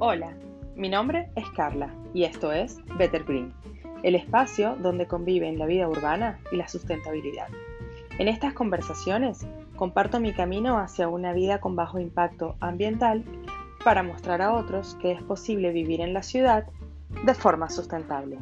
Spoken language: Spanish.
Hola, mi nombre es Carla y esto es Better Green, el espacio donde conviven la vida urbana y la sustentabilidad. En estas conversaciones comparto mi camino hacia una vida con bajo impacto ambiental para mostrar a otros que es posible vivir en la ciudad de forma sustentable.